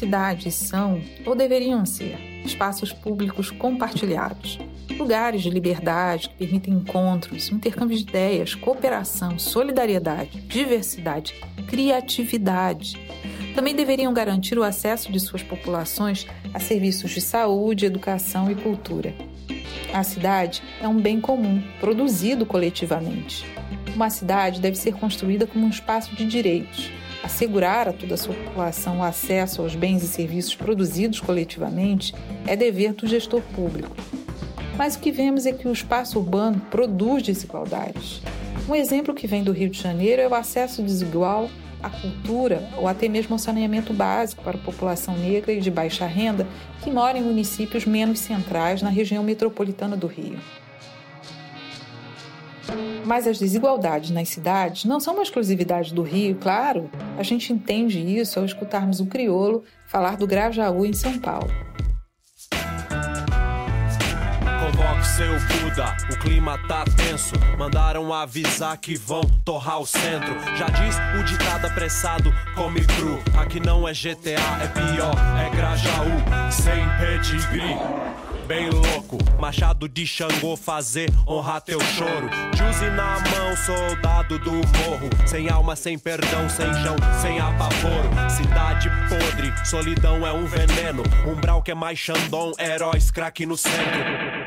cidades são, ou deveriam ser, espaços públicos compartilhados, lugares de liberdade que permitem encontros, intercâmbio de ideias, cooperação, solidariedade, diversidade, criatividade. Também deveriam garantir o acesso de suas populações a serviços de saúde, educação e cultura. A cidade é um bem comum, produzido coletivamente. Uma cidade deve ser construída como um espaço de direitos. Assegurar a toda a sua população o acesso aos bens e serviços produzidos coletivamente é dever do gestor público. Mas o que vemos é que o espaço urbano produz desigualdades. Um exemplo que vem do Rio de Janeiro é o acesso desigual à cultura ou até mesmo ao saneamento básico para a população negra e de baixa renda que mora em municípios menos centrais na região metropolitana do Rio. Mas as desigualdades nas cidades não são uma exclusividade do Rio, claro. A gente entende isso ao escutarmos o criolo falar do Grajaú em São Paulo. Seu Buda, o clima tá tenso. Mandaram avisar que vão torrar o centro. Já diz o ditado apressado, come cru. Aqui não é GTA, é pior, é Grajaú, sem pedigree bem louco. Machado de Xangô fazer honrar teu choro. Juzi na mão, soldado do morro. Sem alma, sem perdão, sem chão, sem apavoro. Cidade podre, solidão é um veneno. Umbral que é mais Xandão, heróis, craque no centro.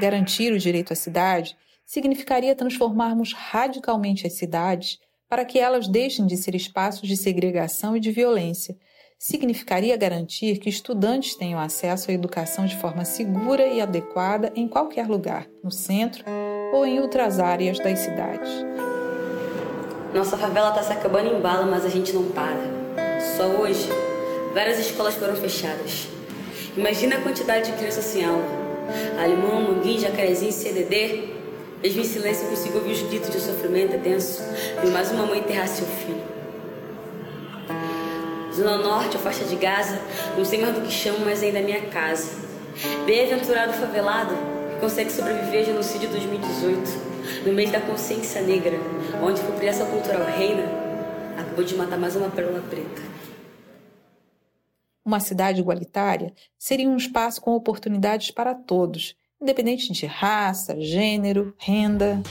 Garantir o direito à cidade significaria transformarmos radicalmente as cidades para que elas deixem de ser espaços de segregação e de violência significaria garantir que estudantes tenham acesso à educação de forma segura e adequada em qualquer lugar, no centro ou em outras áreas das cidades. Nossa favela está se acabando em bala, mas a gente não para. Só hoje, várias escolas foram fechadas. Imagina a quantidade de crianças sem aula. Alemão, Manguinho, Jacarezinho, CDD. Mesmo em silêncio, consigo ouvir os gritos de sofrimento tenso e mais uma mãe enterrar seu filho. Zona Norte ou faixa de Gaza, não sei mais do que chamo, mas ainda é minha casa. Bem-aventurado favelado que consegue sobreviver ao genocídio de 2018, no mês da consciência negra, onde a apropriação cultural reina, acabou de matar mais uma pérola preta. Uma cidade igualitária seria um espaço com oportunidades para todos, independente de raça, gênero, renda.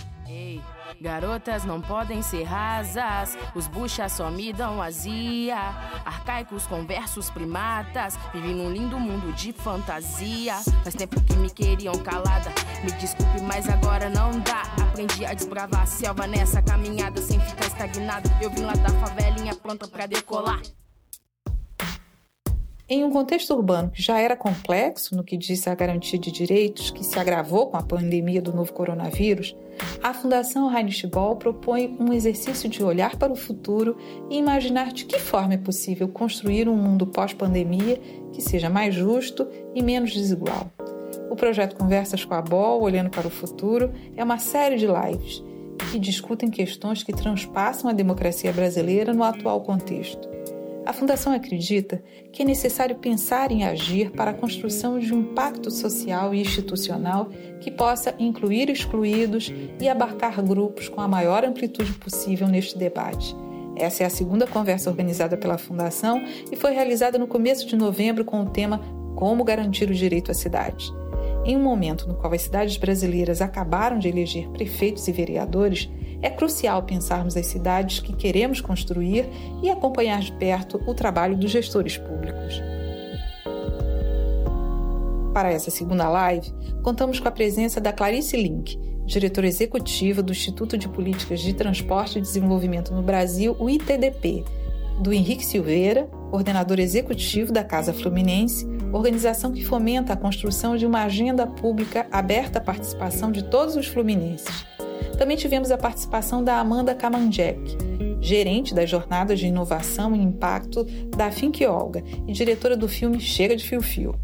Garotas não podem ser rasas, os buchas só me dão azia. Arcaicos conversos primatas, vivem num lindo mundo de fantasia. Faz tempo que me queriam calada, me desculpe, mas agora não dá. Aprendi a desbravar a selva nessa caminhada sem ficar estagnada. Eu vim lá da favelinha pronta pra decolar. Em um contexto urbano que já era complexo no que disse a garantia de direitos, que se agravou com a pandemia do novo coronavírus, a Fundação Heinrich Ball propõe um exercício de olhar para o futuro e imaginar de que forma é possível construir um mundo pós-pandemia que seja mais justo e menos desigual. O projeto Conversas com a Ball, Olhando para o Futuro, é uma série de lives que discutem questões que transpassam a democracia brasileira no atual contexto. A Fundação acredita que é necessário pensar em agir para a construção de um impacto social e institucional que possa incluir excluídos e abarcar grupos com a maior amplitude possível neste debate. Essa é a segunda conversa organizada pela Fundação e foi realizada no começo de novembro com o tema Como Garantir o Direito à Cidade. Em um momento no qual as cidades brasileiras acabaram de eleger prefeitos e vereadores, é crucial pensarmos as cidades que queremos construir e acompanhar de perto o trabalho dos gestores públicos. Para essa segunda live, contamos com a presença da Clarice Link, diretora executiva do Instituto de Políticas de Transporte e Desenvolvimento no Brasil, o ITDP, do Henrique Silveira, coordenador executivo da Casa Fluminense, organização que fomenta a construção de uma agenda pública aberta à participação de todos os fluminenses. Também tivemos a participação da Amanda Kamanjek, gerente das jornadas de inovação e impacto da Fink Olga e diretora do filme Chega de Fio Fio.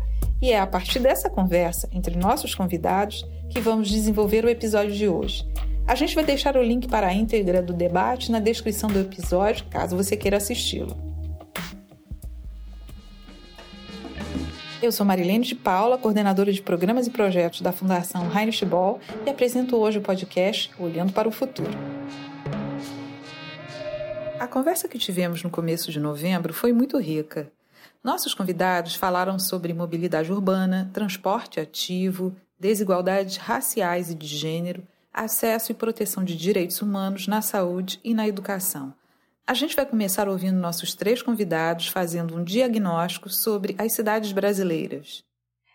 E é a partir dessa conversa entre nossos convidados que vamos desenvolver o episódio de hoje. A gente vai deixar o link para a íntegra do debate na descrição do episódio, caso você queira assisti-lo. Eu sou Marilene de Paula, coordenadora de programas e projetos da Fundação Heinrich Ball e apresento hoje o podcast Olhando para o Futuro. A conversa que tivemos no começo de novembro foi muito rica. Nossos convidados falaram sobre mobilidade urbana, transporte ativo, desigualdades raciais e de gênero, acesso e proteção de direitos humanos na saúde e na educação. A gente vai começar ouvindo nossos três convidados fazendo um diagnóstico sobre as cidades brasileiras.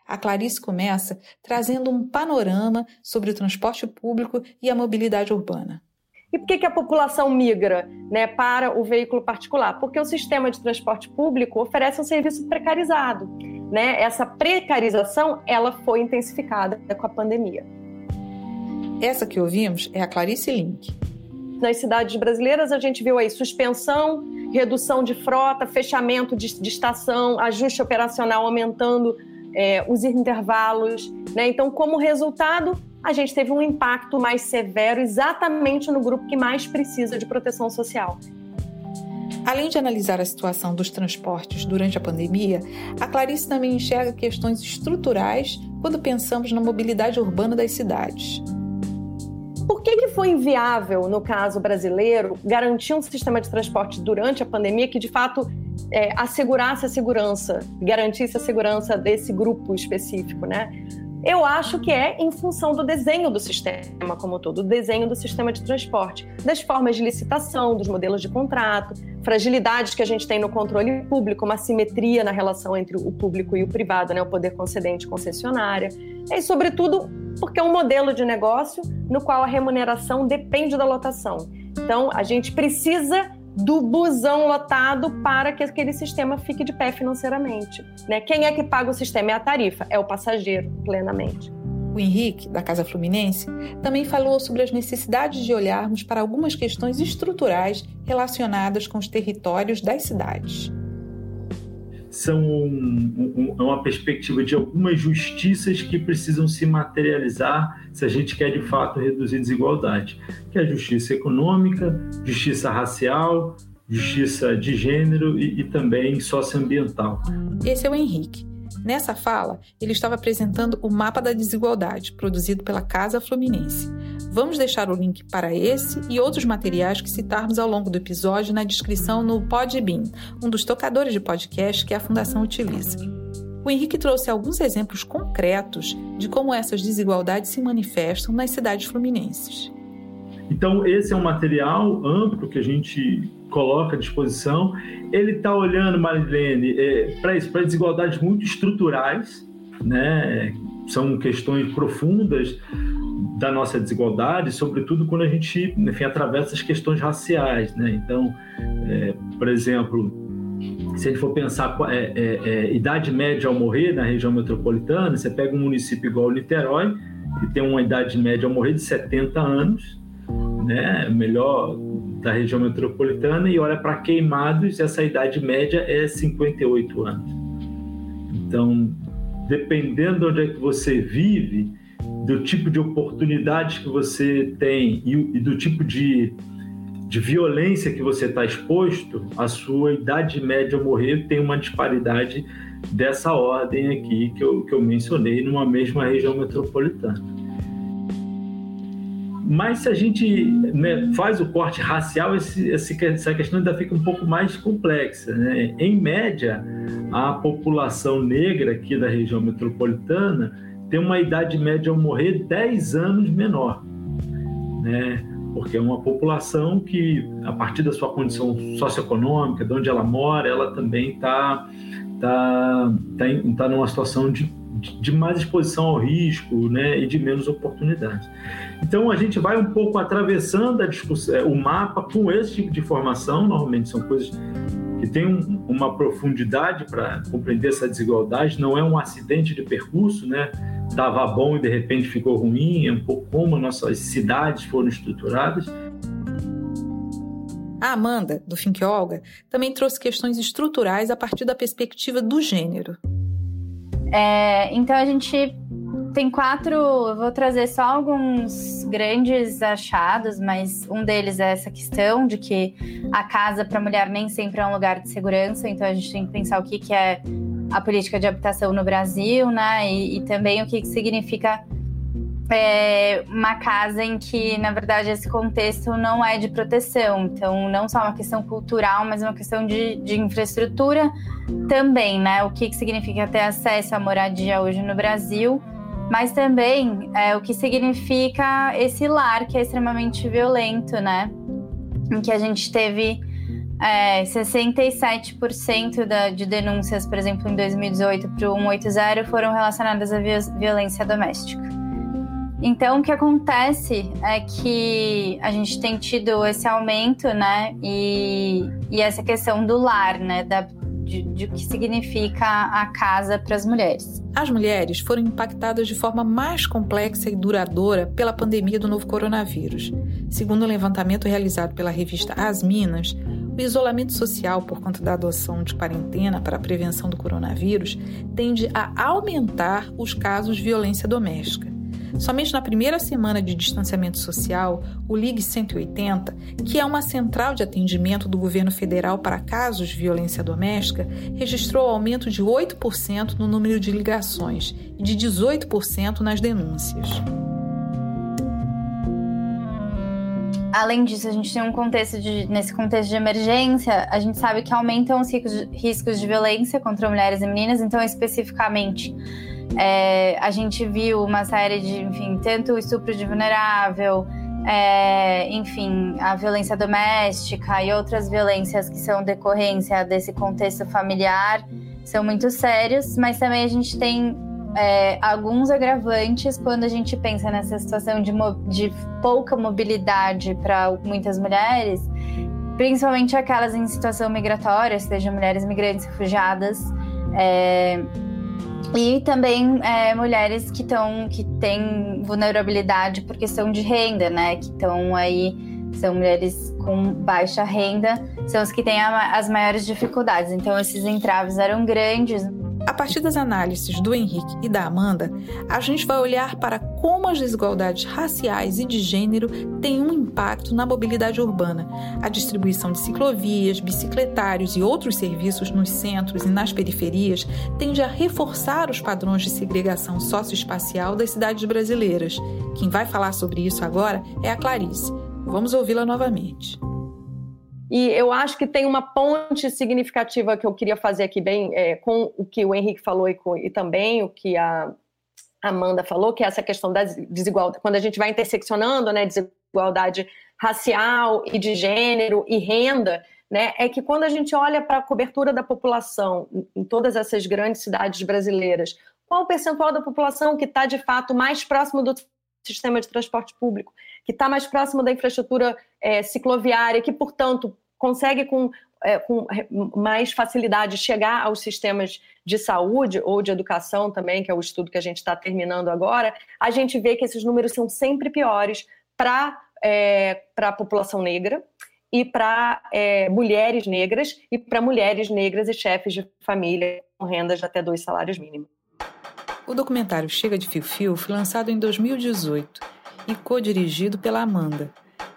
A Clarice começa trazendo um panorama sobre o transporte público e a mobilidade urbana. E por que, que a população migra né, para o veículo particular? Porque o sistema de transporte público oferece um serviço precarizado. Né? Essa precarização ela foi intensificada com a pandemia. Essa que ouvimos é a Clarice Link. Nas cidades brasileiras, a gente viu aí suspensão, redução de frota, fechamento de, de estação, ajuste operacional aumentando é, os intervalos. Né? Então, como resultado, a gente teve um impacto mais severo exatamente no grupo que mais precisa de proteção social. Além de analisar a situação dos transportes durante a pandemia, a Clarice também enxerga questões estruturais quando pensamos na mobilidade urbana das cidades. Por que, que foi inviável, no caso brasileiro, garantir um sistema de transporte durante a pandemia que de fato é, assegurasse a segurança, garantisse a segurança desse grupo específico, né? Eu acho que é em função do desenho do sistema como todo, do desenho do sistema de transporte, das formas de licitação, dos modelos de contrato, fragilidades que a gente tem no controle público, uma simetria na relação entre o público e o privado, né, o poder concedente e concessionária, e sobretudo porque é um modelo de negócio no qual a remuneração depende da lotação. Então, a gente precisa do busão lotado para que aquele sistema fique de pé financeiramente. Né? Quem é que paga o sistema? É a tarifa, é o passageiro, plenamente. O Henrique, da Casa Fluminense, também falou sobre as necessidades de olharmos para algumas questões estruturais relacionadas com os territórios das cidades são um, um, é uma perspectiva de algumas justiças que precisam se materializar se a gente quer de fato reduzir desigualdade, que é a justiça econômica, justiça racial, justiça de gênero e, e também socioambiental. Esse é o Henrique. Nessa fala, ele estava apresentando o mapa da desigualdade, produzido pela Casa Fluminense. Vamos deixar o link para esse e outros materiais que citarmos ao longo do episódio na descrição no Podbean, um dos tocadores de podcast que a Fundação utiliza. O Henrique trouxe alguns exemplos concretos de como essas desigualdades se manifestam nas cidades fluminenses. Então, esse é um material amplo que a gente coloca à disposição. Ele está olhando, Marilene, é, para isso, para desigualdades muito estruturais, né? São questões profundas da nossa desigualdade, sobretudo quando a gente, enfim, atravessa as questões raciais, né? Então, é, por exemplo, se a gente for pensar é, é, é, idade média ao morrer na região metropolitana, você pega um município igual Niterói, que tem uma idade média ao morrer de 70 anos, né? Melhor da região metropolitana e olha para Queimados, essa idade média é 58 anos. Então, dependendo de onde é que você vive, do tipo de oportunidades que você tem e, e do tipo de, de violência que você está exposto, a sua idade média ao morrer tem uma disparidade dessa ordem aqui que eu, que eu mencionei numa mesma região metropolitana. Mas se a gente né, faz o corte racial, esse, essa questão ainda fica um pouco mais complexa. Né? Em média, a população negra aqui da região metropolitana tem uma idade média ao morrer 10 anos menor. Né? Porque é uma população que, a partir da sua condição socioeconômica, de onde ela mora, ela também está tá, tá, tá numa situação de de mais exposição ao risco né, e de menos oportunidades. Então a gente vai um pouco atravessando é, o mapa com esse tipo de informação, normalmente são coisas que têm um, uma profundidade para compreender essa desigualdade, não é um acidente de percurso, né? Estava bom e de repente ficou ruim, é um pouco como nossas cidades foram estruturadas. A Amanda, do Fink Olga, também trouxe questões estruturais a partir da perspectiva do gênero. É, então a gente tem quatro. Eu vou trazer só alguns grandes achados, mas um deles é essa questão de que a casa para a mulher nem sempre é um lugar de segurança. Então a gente tem que pensar o que, que é a política de habitação no Brasil, né? E, e também o que, que significa é uma casa em que, na verdade, esse contexto não é de proteção. Então, não só uma questão cultural, mas uma questão de, de infraestrutura também, né? O que, que significa ter acesso à moradia hoje no Brasil, mas também é, o que significa esse lar que é extremamente violento, né? Em que a gente teve é, 67% da, de denúncias, por exemplo, em 2018 para o 180 foram relacionadas à violência doméstica. Então, o que acontece é que a gente tem tido esse aumento, né? E, e essa questão do lar, né? Da, de, de o que significa a casa para as mulheres. As mulheres foram impactadas de forma mais complexa e duradoura pela pandemia do novo coronavírus. Segundo o um levantamento realizado pela revista As Minas, o isolamento social por conta da adoção de quarentena para a prevenção do coronavírus tende a aumentar os casos de violência doméstica. Somente na primeira semana de distanciamento social, o Ligue 180, que é uma central de atendimento do governo federal para casos de violência doméstica, registrou aumento de 8% no número de ligações e de 18% nas denúncias. Além disso, a gente tem um contexto de, nesse contexto de emergência, a gente sabe que aumentam os riscos de violência contra mulheres e meninas, então especificamente é, a gente viu uma série de, enfim, tanto o estupro de vulnerável, é, enfim, a violência doméstica e outras violências que são decorrência desse contexto familiar são muito sérios, mas também a gente tem é, alguns agravantes quando a gente pensa nessa situação de, de pouca mobilidade para muitas mulheres, principalmente aquelas em situação migratória, sejam mulheres migrantes, refugiadas. É, e também é, mulheres que estão que têm vulnerabilidade por questão de renda, né? Que estão aí são mulheres com baixa renda, são as que têm a, as maiores dificuldades. Então esses entraves eram grandes. A partir das análises do Henrique e da Amanda, a gente vai olhar para como as desigualdades raciais e de gênero têm um impacto na mobilidade urbana. A distribuição de ciclovias, bicicletários e outros serviços nos centros e nas periferias tende a reforçar os padrões de segregação socioespacial das cidades brasileiras. Quem vai falar sobre isso agora é a Clarice. Vamos ouvi-la novamente. E eu acho que tem uma ponte significativa que eu queria fazer aqui bem é, com o que o Henrique falou e, com, e, também o que a Amanda falou, que é essa questão da desigualdade, quando a gente vai interseccionando, né, desigualdade racial e de gênero e renda, né, é que quando a gente olha para a cobertura da população em todas essas grandes cidades brasileiras, qual o percentual da população que está de fato mais próximo do sistema de transporte público, que está mais próximo da infraestrutura é, cicloviária, que, portanto, consegue com, é, com mais facilidade chegar aos sistemas de saúde ou de educação também, que é o estudo que a gente está terminando agora, a gente vê que esses números são sempre piores para é, a população negra e para é, mulheres negras e para mulheres negras e chefes de família com rendas de até dois salários mínimos. O documentário Chega de Fio Fio foi lançado em 2018 e co-dirigido pela Amanda.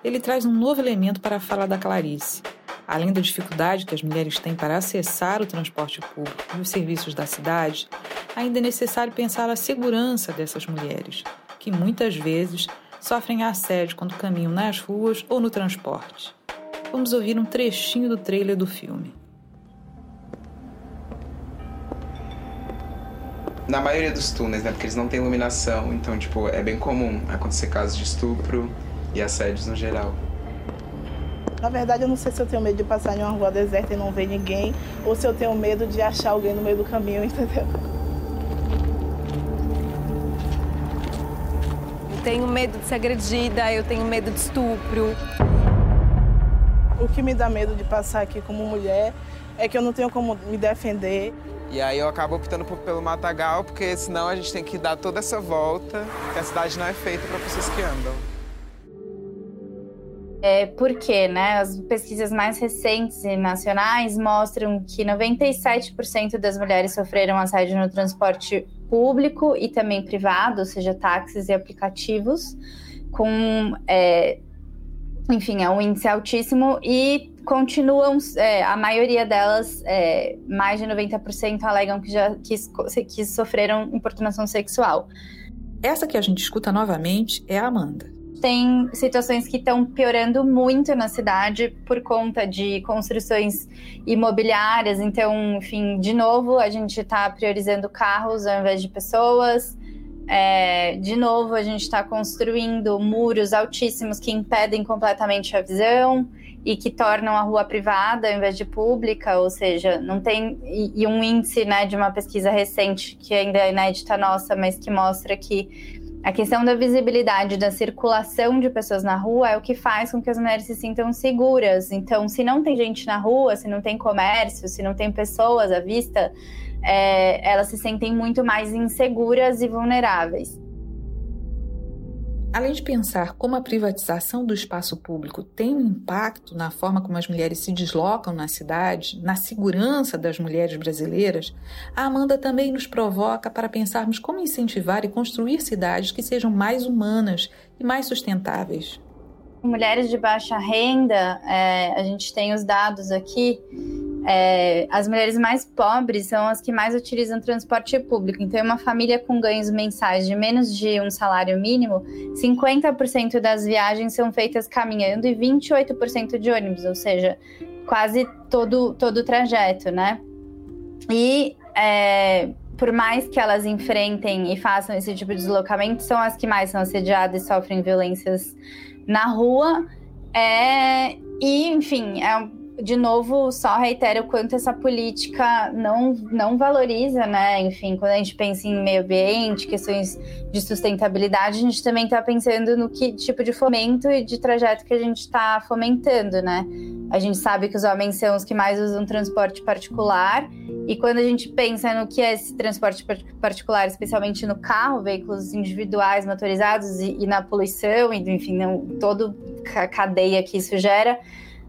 Ele traz um novo elemento para a fala da Clarice. Além da dificuldade que as mulheres têm para acessar o transporte público e os serviços da cidade, ainda é necessário pensar a segurança dessas mulheres, que muitas vezes sofrem assédio quando caminham nas ruas ou no transporte. Vamos ouvir um trechinho do trailer do filme. na maioria dos túneis, né? Porque eles não têm iluminação, então, tipo, é bem comum acontecer casos de estupro e assédios no geral. Na verdade, eu não sei se eu tenho medo de passar em uma rua deserta e não ver ninguém, ou se eu tenho medo de achar alguém no meio do caminho, entendeu? Eu tenho medo de ser agredida, eu tenho medo de estupro. O que me dá medo de passar aqui como mulher é que eu não tenho como me defender. E aí eu acabo optando por, pelo matagal, porque senão a gente tem que dar toda essa volta, que a cidade não é feita para pessoas que andam. É porque, né, as pesquisas mais recentes e nacionais mostram que 97% das mulheres sofreram assédio no transporte público e também privado, ou seja, táxis e aplicativos, com, é, enfim, é um índice altíssimo e continuam, é, a maioria delas, é, mais de 90%, alegam que já que, que sofreram importunação sexual. Essa que a gente escuta novamente é a Amanda tem situações que estão piorando muito na cidade por conta de construções imobiliárias. Então, enfim, de novo, a gente está priorizando carros ao invés de pessoas. É, de novo, a gente está construindo muros altíssimos que impedem completamente a visão e que tornam a rua privada ao invés de pública, ou seja, não tem. E, e um índice né, de uma pesquisa recente, que ainda é inédita nossa, mas que mostra que a questão da visibilidade, da circulação de pessoas na rua é o que faz com que as mulheres se sintam seguras. Então, se não tem gente na rua, se não tem comércio, se não tem pessoas à vista, é, elas se sentem muito mais inseguras e vulneráveis. Além de pensar como a privatização do espaço público tem um impacto na forma como as mulheres se deslocam na cidade, na segurança das mulheres brasileiras, a Amanda também nos provoca para pensarmos como incentivar e construir cidades que sejam mais humanas e mais sustentáveis. Mulheres de baixa renda, é, a gente tem os dados aqui, é, as mulheres mais pobres são as que mais utilizam transporte público. Então, uma família com ganhos mensais de menos de um salário mínimo, 50% das viagens são feitas caminhando e 28% de ônibus, ou seja, quase todo, todo o trajeto, né? E é, por mais que elas enfrentem e façam esse tipo de deslocamento, são as que mais são assediadas e sofrem violências na rua. É, e, enfim, é de novo, só reitero o quanto essa política não, não valoriza, né? Enfim, quando a gente pensa em meio ambiente, questões de sustentabilidade, a gente também está pensando no que tipo de fomento e de trajeto que a gente está fomentando, né? A gente sabe que os homens são os que mais usam transporte particular, e quando a gente pensa no que é esse transporte particular, especialmente no carro, veículos individuais, motorizados e, e na poluição, e enfim, não, toda a cadeia que isso gera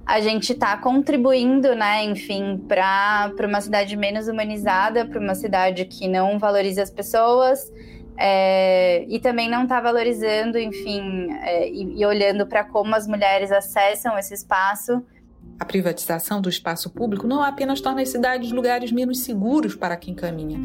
a gente está contribuindo, né, enfim, para uma cidade menos humanizada, para uma cidade que não valoriza as pessoas é, e também não está valorizando, enfim, é, e, e olhando para como as mulheres acessam esse espaço a privatização do espaço público não apenas torna as cidades lugares menos seguros para quem caminha,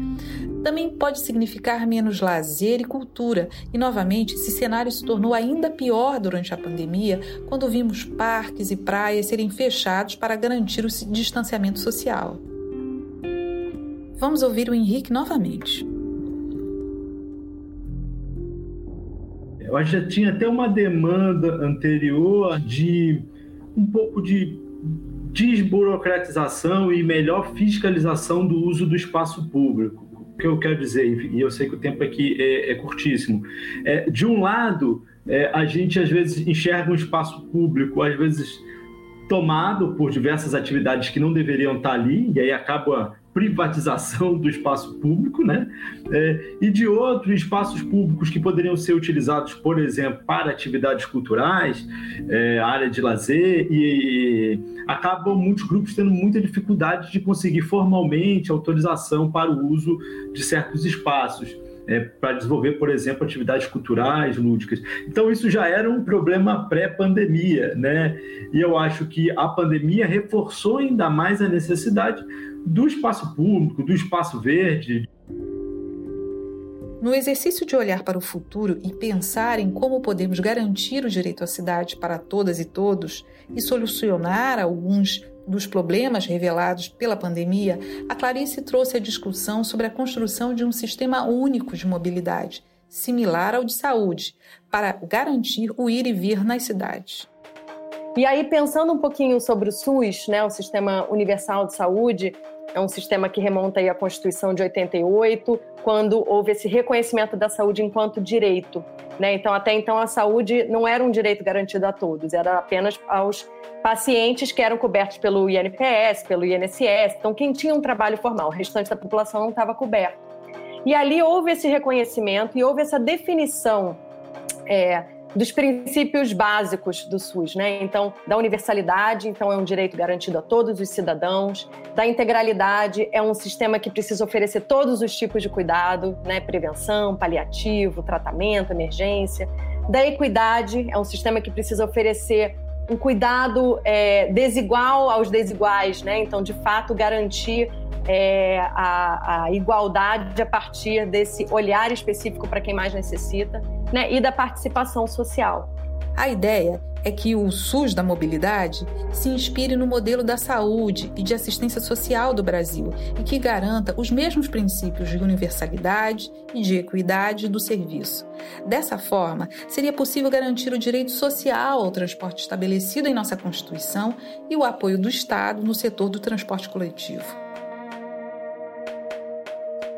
também pode significar menos lazer e cultura. E novamente, esse cenário se tornou ainda pior durante a pandemia, quando vimos parques e praias serem fechados para garantir o distanciamento social. Vamos ouvir o Henrique novamente. Eu acho que já tinha até uma demanda anterior de um pouco de desburocratização e melhor fiscalização do uso do espaço público. O que eu quero dizer, e eu sei que o tempo aqui é, é curtíssimo, é, de um lado, é, a gente às vezes enxerga um espaço público, às vezes tomado por diversas atividades que não deveriam estar ali, e aí acaba privatização do espaço público, né? É, e de outros espaços públicos que poderiam ser utilizados, por exemplo, para atividades culturais, é, área de lazer, e, e acabam muitos grupos tendo muita dificuldade de conseguir formalmente autorização para o uso de certos espaços. É, para desenvolver, por exemplo, atividades culturais, lúdicas. Então, isso já era um problema pré-pandemia, né? E eu acho que a pandemia reforçou ainda mais a necessidade do espaço público, do espaço verde. No exercício de olhar para o futuro e pensar em como podemos garantir o direito à cidade para todas e todos e solucionar alguns dos problemas revelados pela pandemia, a Clarice trouxe a discussão sobre a construção de um sistema único de mobilidade, similar ao de saúde, para garantir o ir e vir nas cidades. E aí, pensando um pouquinho sobre o SUS, né, o Sistema Universal de Saúde, é um sistema que remonta à Constituição de 88, quando houve esse reconhecimento da saúde enquanto direito. Né? Então, até então, a saúde não era um direito garantido a todos, era apenas aos pacientes que eram cobertos pelo INPS, pelo INSS. Então, quem tinha um trabalho formal, o restante da população não estava coberto. E ali houve esse reconhecimento e houve essa definição. É, dos princípios básicos do SUS, né? Então, da universalidade, então é um direito garantido a todos os cidadãos, da integralidade, é um sistema que precisa oferecer todos os tipos de cuidado, né? Prevenção, paliativo, tratamento, emergência. Da equidade, é um sistema que precisa oferecer um cuidado é, desigual aos desiguais, né? Então, de fato, garantir é, a, a, igualdade a partir desse olhar específico para quem mais necessita né, e da participação social. A ideia é que o SUS da mobilidade se inspire no modelo da saúde e de assistência social do Brasil e que garanta os mesmos princípios de universalidade e de equidade do serviço. Dessa forma, seria possível garantir o direito social ao transporte estabelecido em nossa Constituição e o apoio do Estado no setor do transporte coletivo.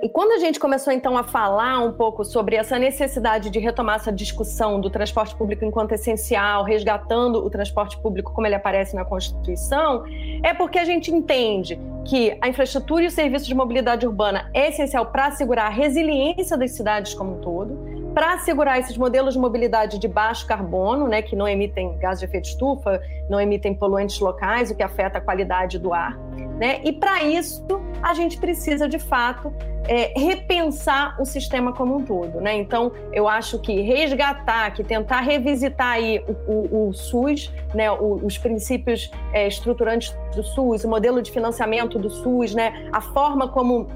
E quando a gente começou então a falar um pouco sobre essa necessidade de retomar essa discussão do transporte público enquanto essencial, resgatando o transporte público como ele aparece na Constituição, é porque a gente entende que a infraestrutura e o serviço de mobilidade urbana é essencial para assegurar a resiliência das cidades como um todo, para assegurar esses modelos de mobilidade de baixo carbono, né, que não emitem gás de efeito estufa, não emitem poluentes locais, o que afeta a qualidade do ar. Né? E para isso, a gente precisa, de fato, é, repensar o sistema como um todo. Né? Então, eu acho que resgatar, que tentar revisitar aí o, o, o SUS, né? O, os princípios é, estruturantes do SUS, o modelo de financiamento do SUS, né? a forma como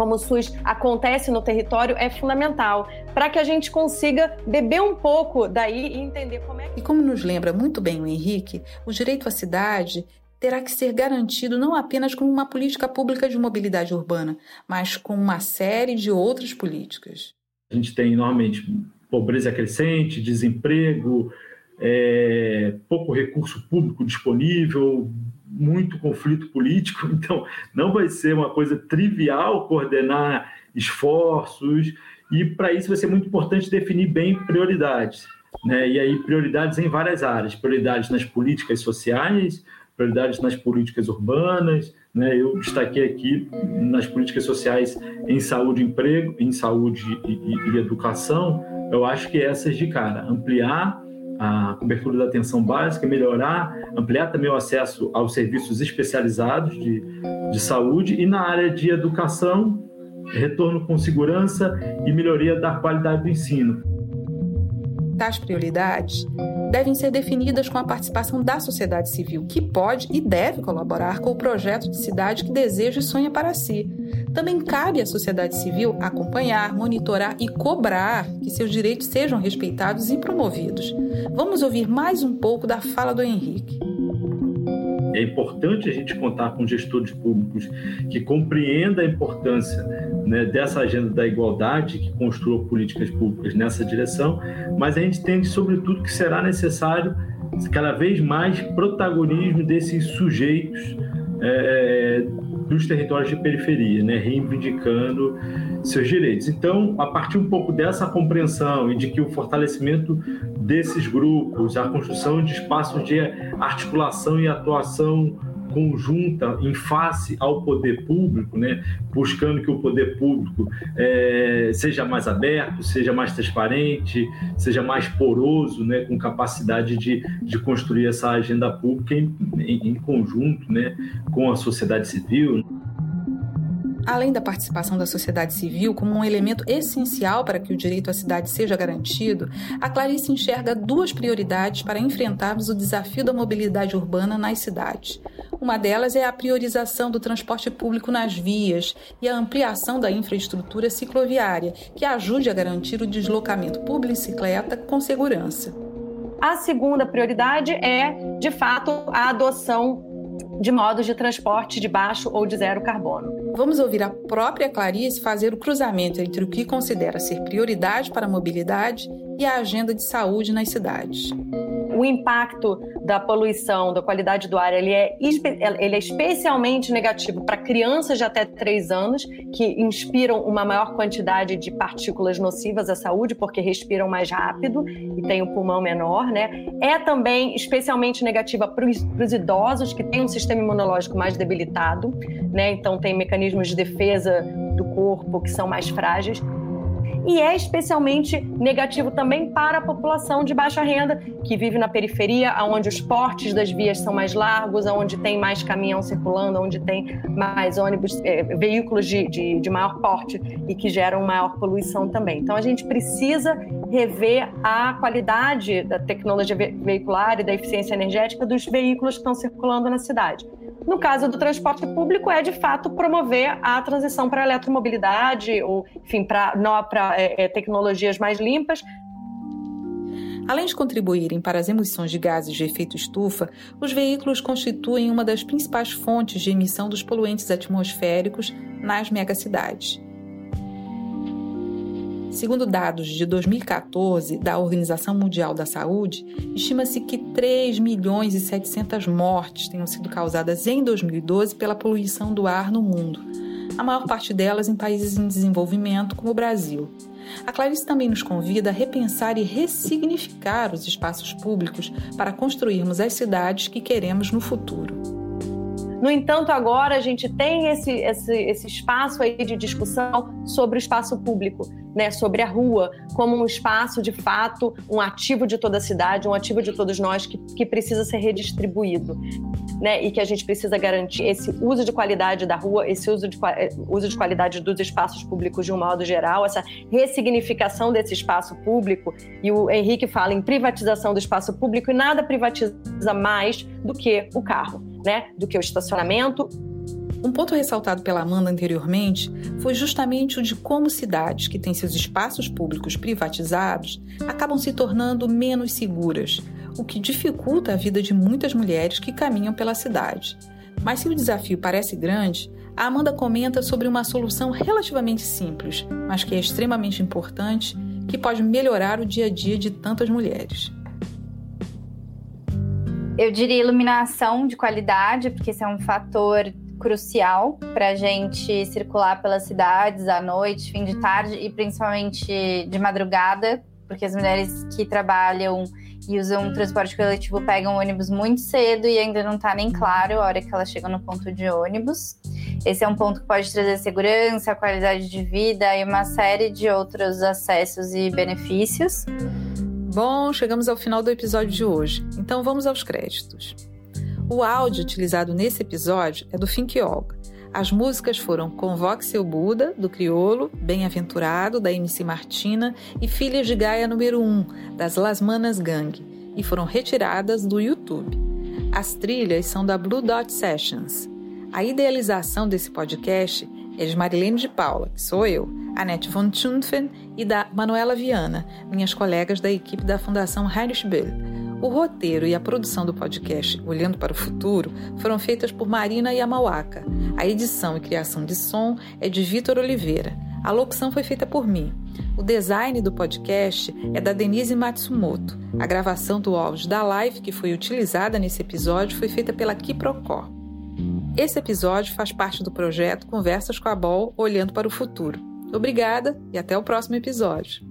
como o SUS acontece no território é fundamental para que a gente consiga beber um pouco daí e entender como é que... E como nos lembra muito bem o Henrique, o direito à cidade terá que ser garantido não apenas com uma política pública de mobilidade urbana, mas com uma série de outras políticas. A gente tem normalmente pobreza crescente, desemprego, é, pouco recurso público disponível, muito conflito político, então não vai ser uma coisa trivial coordenar esforços, e para isso vai ser muito importante definir bem prioridades. Né? E aí, prioridades em várias áreas: prioridades nas políticas sociais, prioridades nas políticas urbanas. Né? Eu destaquei aqui nas políticas sociais em saúde e emprego, em saúde e, e, e educação. Eu acho que essas de cara, ampliar a cobertura da atenção básica, melhorar, ampliar também o acesso aos serviços especializados de, de saúde e na área de educação, retorno com segurança e melhoria da qualidade do ensino. Tais prioridades devem ser definidas com a participação da sociedade civil, que pode e deve colaborar com o projeto de cidade que deseja e sonha para si. Também cabe à sociedade civil acompanhar, monitorar e cobrar que seus direitos sejam respeitados e promovidos. Vamos ouvir mais um pouco da fala do Henrique. É importante a gente contar com gestores públicos que compreendam a importância né, dessa agenda da igualdade, que construam políticas públicas nessa direção, mas a gente entende, sobretudo, que será necessário cada vez mais protagonismo desses sujeitos é, dos territórios de periferia, né, reivindicando seus direitos. Então, a partir um pouco dessa compreensão e de que o fortalecimento desses grupos, a construção de espaços de articulação e atuação conjunta em face ao poder público, né, buscando que o poder público é, seja mais aberto, seja mais transparente, seja mais poroso, né, com capacidade de, de construir essa agenda pública em, em, em conjunto né, com a sociedade civil além da participação da sociedade civil como um elemento essencial para que o direito à cidade seja garantido, a Clarice enxerga duas prioridades para enfrentarmos o desafio da mobilidade urbana nas cidades. Uma delas é a priorização do transporte público nas vias e a ampliação da infraestrutura cicloviária, que ajude a garantir o deslocamento por bicicleta com segurança. A segunda prioridade é, de fato, a adoção de modos de transporte de baixo ou de zero carbono. Vamos ouvir a própria Clarice fazer o cruzamento entre o que considera ser prioridade para a mobilidade e a agenda de saúde nas cidades o impacto da poluição, da qualidade do ar, ele é, ele é especialmente negativo para crianças de até 3 anos, que inspiram uma maior quantidade de partículas nocivas à saúde, porque respiram mais rápido e têm o um pulmão menor, né? É também especialmente negativa para os idosos, que têm um sistema imunológico mais debilitado, né? Então, tem mecanismos de defesa do corpo que são mais frágeis e é especialmente negativo também para a população de baixa renda que vive na periferia, onde os portes das vias são mais largos, onde tem mais caminhão circulando, onde tem mais ônibus, é, veículos de, de, de maior porte e que geram maior poluição também. Então a gente precisa rever a qualidade da tecnologia veicular e da eficiência energética dos veículos que estão circulando na cidade. No caso do transporte público, é de fato promover a transição para a eletromobilidade, ou, enfim, para é, é, tecnologias mais limpas, Além de contribuírem para as emissões de gases de efeito estufa, os veículos constituem uma das principais fontes de emissão dos poluentes atmosféricos nas megacidades. Segundo dados de 2014 da Organização Mundial da Saúde, estima-se que 3 milhões e 700 mortes tenham sido causadas em 2012 pela poluição do ar no mundo, a maior parte delas em países em desenvolvimento, como o Brasil. A Clarice também nos convida a repensar e ressignificar os espaços públicos para construirmos as cidades que queremos no futuro. No entanto, agora a gente tem esse, esse, esse espaço aí de discussão sobre o espaço público, né, sobre a rua, como um espaço de fato, um ativo de toda a cidade, um ativo de todos nós que, que precisa ser redistribuído. Né, e que a gente precisa garantir esse uso de qualidade da rua, esse uso de, uso de qualidade dos espaços públicos de um modo geral, essa ressignificação desse espaço público. E o Henrique fala em privatização do espaço público, e nada privatiza mais do que o carro né, do que o estacionamento. Um ponto ressaltado pela Amanda anteriormente foi justamente o de como cidades que têm seus espaços públicos privatizados acabam se tornando menos seguras, o que dificulta a vida de muitas mulheres que caminham pela cidade. Mas se o desafio parece grande, a Amanda comenta sobre uma solução relativamente simples, mas que é extremamente importante, que pode melhorar o dia a dia de tantas mulheres. Eu diria iluminação de qualidade, porque esse é um fator crucial para a gente circular pelas cidades à noite, fim de tarde e principalmente de madrugada, porque as mulheres que trabalham e usam transporte coletivo pegam ônibus muito cedo e ainda não está nem claro a hora que elas chegam no ponto de ônibus. Esse é um ponto que pode trazer segurança, qualidade de vida e uma série de outros acessos e benefícios. Bom, chegamos ao final do episódio de hoje, então vamos aos créditos. O áudio utilizado nesse episódio é do Fink. As músicas foram Convoque Seu Buda, do Criolo, Bem-Aventurado, da MC Martina e Filhas de Gaia número 1, das Las Manas Gang, e foram retiradas do YouTube. As trilhas são da Blue Dot Sessions. A idealização desse podcast é de Marilene de Paula, que sou eu, Annette von Tschunfen e da Manuela Viana, minhas colegas da equipe da Fundação Heinrich Böll. O roteiro e a produção do podcast Olhando para o Futuro foram feitas por Marina Yamawaka. A edição e criação de som é de Vitor Oliveira. A locução foi feita por mim. O design do podcast é da Denise Matsumoto. A gravação do áudio da live que foi utilizada nesse episódio foi feita pela Kiprocor. Esse episódio faz parte do projeto Conversas com a Bol Olhando para o Futuro. Obrigada e até o próximo episódio.